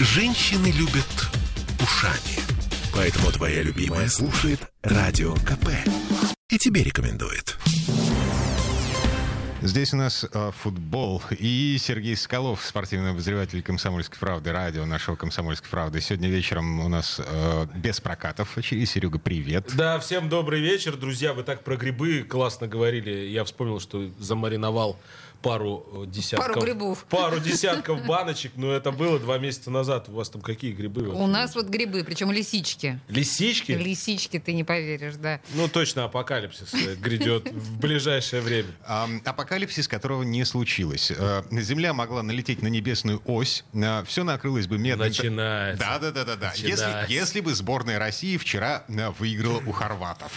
Женщины любят ушами. Поэтому твоя любимая слушает Радио КП. И тебе рекомендует. Здесь у нас э, футбол. И Сергей Скалов, спортивный обозреватель «Комсомольской правды», радио нашего «Комсомольской правды». Сегодня вечером у нас э, без прокатов. И Серега, привет. Да, всем добрый вечер, друзья. Вы так про грибы классно говорили. Я вспомнил, что замариновал пару э, десятков... Пару грибов. Пару десятков баночек, но это было два месяца назад. У вас там какие грибы? У нас вот грибы, причем лисички. Лисички? Лисички, ты не поверишь, да. Ну, точно апокалипсис э, грядет в ближайшее время. А, апокалипсис, которого не случилось. А, Земля могла налететь на небесную ось, а, все накрылось бы медным... Начинается. Да, да, да, да, да. Если, если бы сборная России вчера выиграла у хорватов.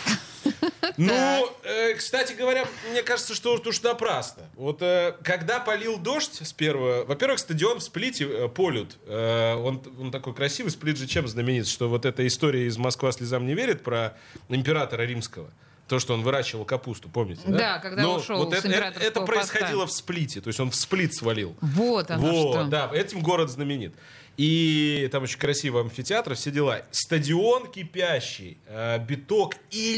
Ну, э, кстати говоря, мне кажется, что уж напрасно. Вот э, когда полил дождь с первого... Во-первых, стадион в Сплите, э, Полют, э, он, он такой красивый. Сплит же чем знаменит? Что вот эта история из «Москва слезам не верит» про императора римского. То, что он выращивал капусту, помните? Да, Да, когда Но ушел вот это, это, это поста. происходило в Сплите. То есть он в Сплит свалил. Вот оно Вот, что. да, этим город знаменит. И там очень красивый амфитеатр, все дела. Стадион кипящий, э, биток и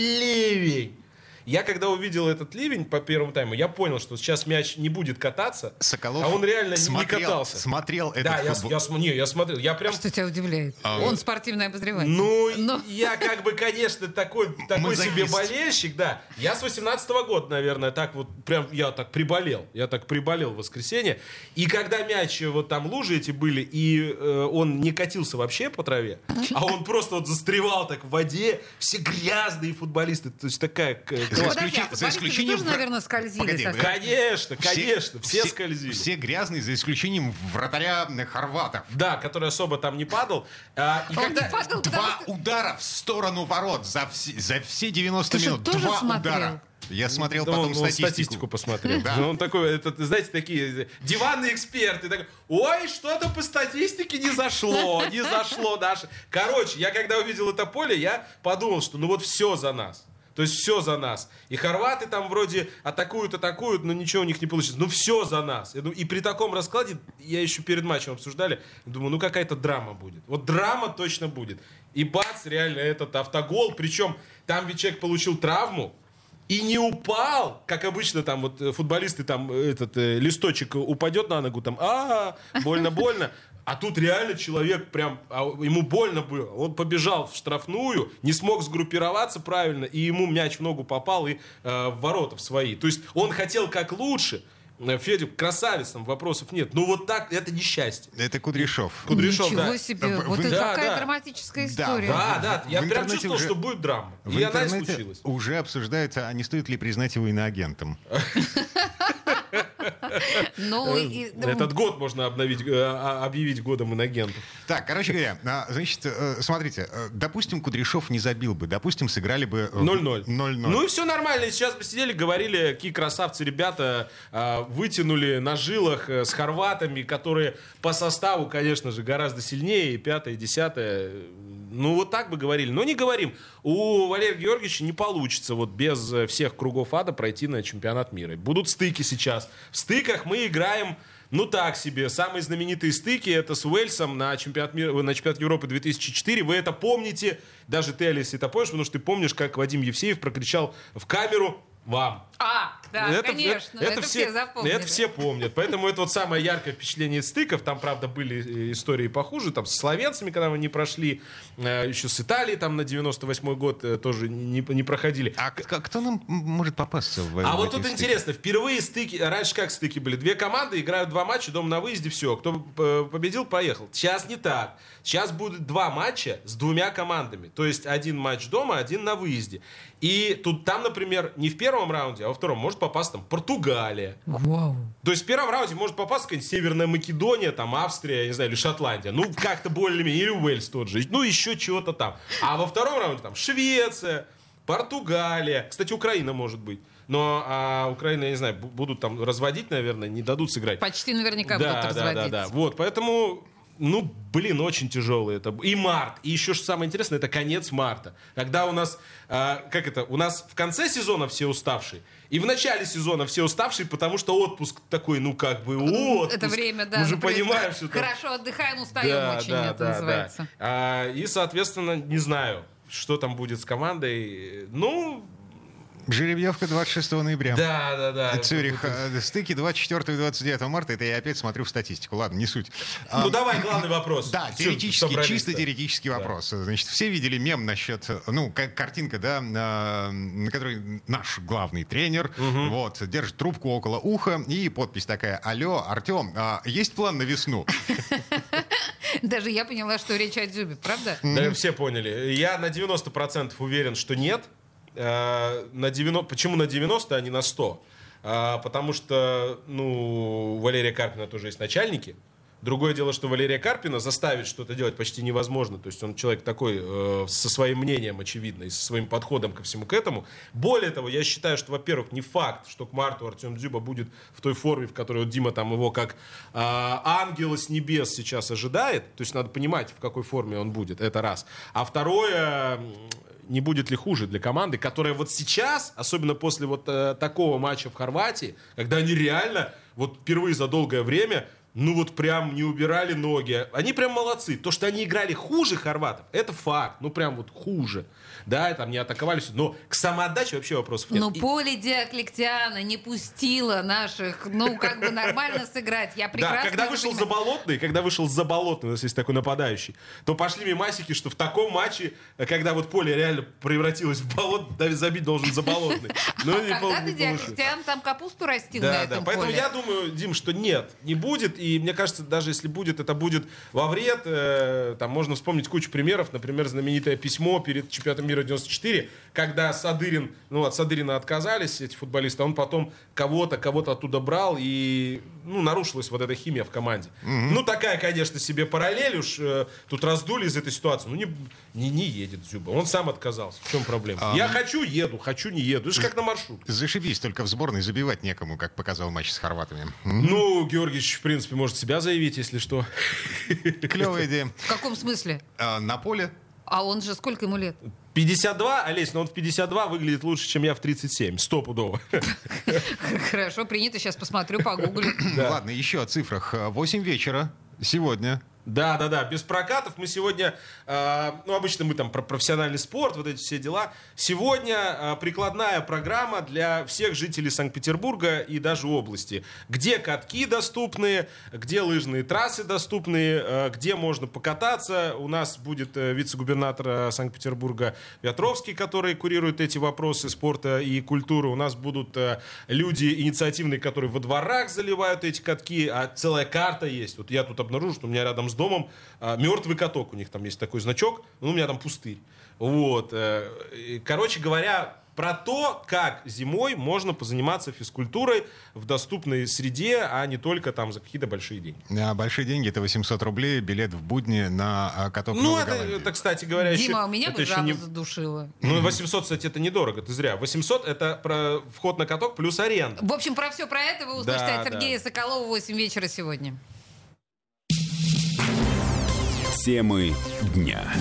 ливень. Я когда увидел этот ливень по первому тайму, я понял, что сейчас мяч не будет кататься, Соколов а он реально не смотрел, катался. Смотрел этот да, я, футбол. я, см- не, я смотрел, я прям... Что тебя удивляет? А, Он спортивный обозреватель. Ну, Но- я как бы, конечно, такой, такой себе болельщик, да. Я с 18 года, наверное, так вот, прям, я так приболел. Я так приболел в воскресенье. И когда мяч, вот там лужи эти были, и э, он не катился вообще по траве, а он просто вот застревал так в воде, все грязные футболисты. То есть такая... За исключи- а за исключением тоже, наверное, скользили. Погоди. Конечно, конечно, все, все, скользили. Все грязные, за исключением вратаря хорватов. Да, который особо там не падал. А, и Он когда... не падал, потому Два что- удара в сторону ворот за все, за все 90 Ты что, минут. тоже Два смотрел? удара. Я смотрел Да, потом он, он статистику. статистику посмотрел. Да. Ну, Он такой, это, знаете, такие диванные эксперты. такой, Ой, что-то по статистике не зашло, не зашло наше. Короче, я когда увидел это поле, я подумал, что ну вот все за нас. То есть все за нас. И хорваты там вроде атакуют, атакуют, но ничего у них не получится. Ну все за нас. И при таком раскладе, я еще перед матчем обсуждали, думаю, ну какая-то драма будет. Вот драма точно будет. И бац, реально этот автогол. Причем там человек получил травму, и не упал, как обычно там вот э, футболисты там э, этот э, листочек упадет на ногу там, а больно больно, а тут реально человек прям а ему больно было, он побежал в штрафную, не смог сгруппироваться правильно и ему мяч в ногу попал и э, в ворота в свои, то есть он хотел как лучше. Федя красавец, там вопросов нет. Ну вот так, это несчастье. Это Кудряшов. Кудряшов, Ничего да. себе. В- Вот в- это Да, какая да. драматическая Да, история. Да, да, я В прям чувствовал, уже- что будет драма. В И она и случилась. уже обсуждается, а не стоит ли признать его иноагентом. Ну, Э, Этот год можно обновить, э, а- объявить годом инагентов. Так, короче говоря, а, значит, э, смотрите, э, допустим, Кудряшов не забил бы, допустим, сыграли бы... э, 0-0. 0-0. Ну и все нормально. Сейчас бы сидели, говорили, какие красавцы ребята вытянули на жилах э, с хорватами, которые по составу, конечно же, гораздо сильнее, и пятое, и десятое. Ну вот так бы говорили. Но не говорим. У Валерия Георгиевича не получится вот без э, всех кругов ада пройти на чемпионат мира. Будут стыки сейчас. В стыках мы играем ну так себе. Самые знаменитые стыки это с Уэльсом на чемпионат, мира, на чемпионат Европы 2004. Вы это помните. Даже ты, Алис, это помнишь, потому что ты помнишь, как Вадим Евсеев прокричал в камеру «Вам». А, да, конечно. Это, все, запомнили. Это все помнят. Поэтому это вот самое яркое впечатление из стыков. Там, правда, были э, истории похуже. Там с словенцами, когда мы не прошли. э, Еще с Италией там на 98 год э, тоже не, не проходили. А к- кто нам может попасться в А в вот тут стыки? интересно, впервые стыки, раньше как стыки были? Две команды играют два матча, дом на выезде, все. Кто победил, поехал. Сейчас не так. Сейчас будет два матча с двумя командами. То есть один матч дома, один на выезде. И тут там, например, не в первом раунде, а во втором может попасть там Португалия. Вау. То есть в первом раунде может попасть какая-нибудь Северная Македония, там Австрия, я не знаю, или Шотландия. Ну, как-то более-менее. Или Уэльс тот же. Ну, еще чего-то там. А во втором раунде там Швеция, Португалия. Кстати, Украина может быть. Но а, Украина, я не знаю, бу- будут там разводить, наверное, не дадут сыграть. Почти наверняка да, будут да, разводить. да, да. Вот, поэтому ну, блин, очень тяжелый это. И март. И еще что самое интересное, это конец марта. Когда у нас, э, как это, у нас в конце сезона все уставшие, и в начале сезона все уставшие, потому что отпуск такой, ну, как бы, отпуск. Это время, да. Мы же понимаем, что... Хорошо отдыхаем, устаем да, очень, да, это да, называется. Да. А, и, соответственно, не знаю, что там будет с командой. Ну, Жеребьевка 26 ноября. Да, да, да. Цюрих. Э, стыки 24 и 29 марта. Это я опять смотрю в статистику. Ладно, не суть. Ну, давай главный вопрос. Да, теоретический, чисто теоретический вопрос. Значит, все видели мем насчет, ну, как картинка, да, на которой наш главный тренер, вот, держит трубку около уха и подпись такая, алло, Артем, а есть план на весну? Даже я поняла, что речь о Дзюбе, правда? Да, все поняли. Я на 90% уверен, что нет. Э, на 90, почему на 90, а не на 100? А, потому что, ну, у Валерия Карпина тоже есть начальники. Другое дело, что Валерия Карпина заставить что-то делать почти невозможно. То есть он человек такой э, со своим мнением, очевидно, и со своим подходом ко всему к этому. Более того, я считаю, что, во-первых, не факт, что к марту Артем Дзюба будет в той форме, в которой вот Дима там его как э, ангела с небес сейчас ожидает. То есть надо понимать, в какой форме он будет. Это раз. А второе, не будет ли хуже для команды, которая вот сейчас, особенно после вот э, такого матча в Хорватии, когда они реально вот впервые за долгое время ну вот прям не убирали ноги. Они прям молодцы. То, что они играли хуже хорватов, это факт. Ну прям вот хуже да, там не атаковали, но к самоотдаче вообще вопросов нет. Но поле Диоклетиана не пустило наших, ну, как бы нормально сыграть. Я прекрасно Да, когда вышел Заболотный, когда вышел Заболотный, у нас есть такой нападающий, то пошли мимасики, что в таком матче, когда вот поле реально превратилось в болото, Давид забить должен Заболотный. Но а когда-то Диоклетиан там капусту растил да, на этом да. Поэтому я думаю, Дим, что нет, не будет. И мне кажется, даже если будет, это будет во вред. Э, там можно вспомнить кучу примеров. Например, знаменитое письмо перед чемпионатом мира мира 94, когда Садырин, ну, от Садырина отказались эти футболисты, он потом кого-то, кого-то оттуда брал, и, ну, нарушилась вот эта химия в команде. Mm-hmm. Ну, такая, конечно, себе параллель уж, э, тут раздули из этой ситуации. Ну, не, не, не едет Зюба, он сам отказался. В чем проблема? А... Я хочу, еду, хочу, не еду. Это же как на маршрут. Зашибись, только в сборной забивать некому, как показал матч с хорватами. Mm-hmm. Ну, Георгиевич, в принципе, может себя заявить, если что. Клевая идея. В каком смысле? А, на поле. А он же сколько ему лет? 52, Олесь, но он в 52 выглядит лучше, чем я в 37. Стопудово. Хорошо, принято. Сейчас посмотрю, погуглю. Ладно, еще о цифрах. 8 вечера сегодня да, да, да, без прокатов. Мы сегодня, э, ну, обычно мы там про профессиональный спорт, вот эти все дела. Сегодня э, прикладная программа для всех жителей Санкт-Петербурга и даже области. Где катки доступны, где лыжные трассы доступны, э, где можно покататься. У нас будет э, вице-губернатор Санкт-Петербурга Ветровский, который курирует эти вопросы спорта и культуры. У нас будут э, люди инициативные, которые во дворах заливают эти катки, а целая карта есть. Вот я тут обнаружил, что у меня рядом с домом а, мертвый каток. У них там есть такой значок, ну, у меня там пустырь. Вот. Э, короче говоря, про то, как зимой можно позаниматься физкультурой в доступной среде, а не только там за какие-то большие деньги. А большие деньги это 800 рублей, билет в будни на а, каток Ну, это, это, кстати говоря, Дима, еще... у меня это бы еще не... задушила. Ну, 800, кстати, это недорого, ты зря. 800 это про вход на каток плюс аренда. В общем, про все про это вы услышите да, от Сергея да. Соколова в 8 вечера сегодня. Темы дня.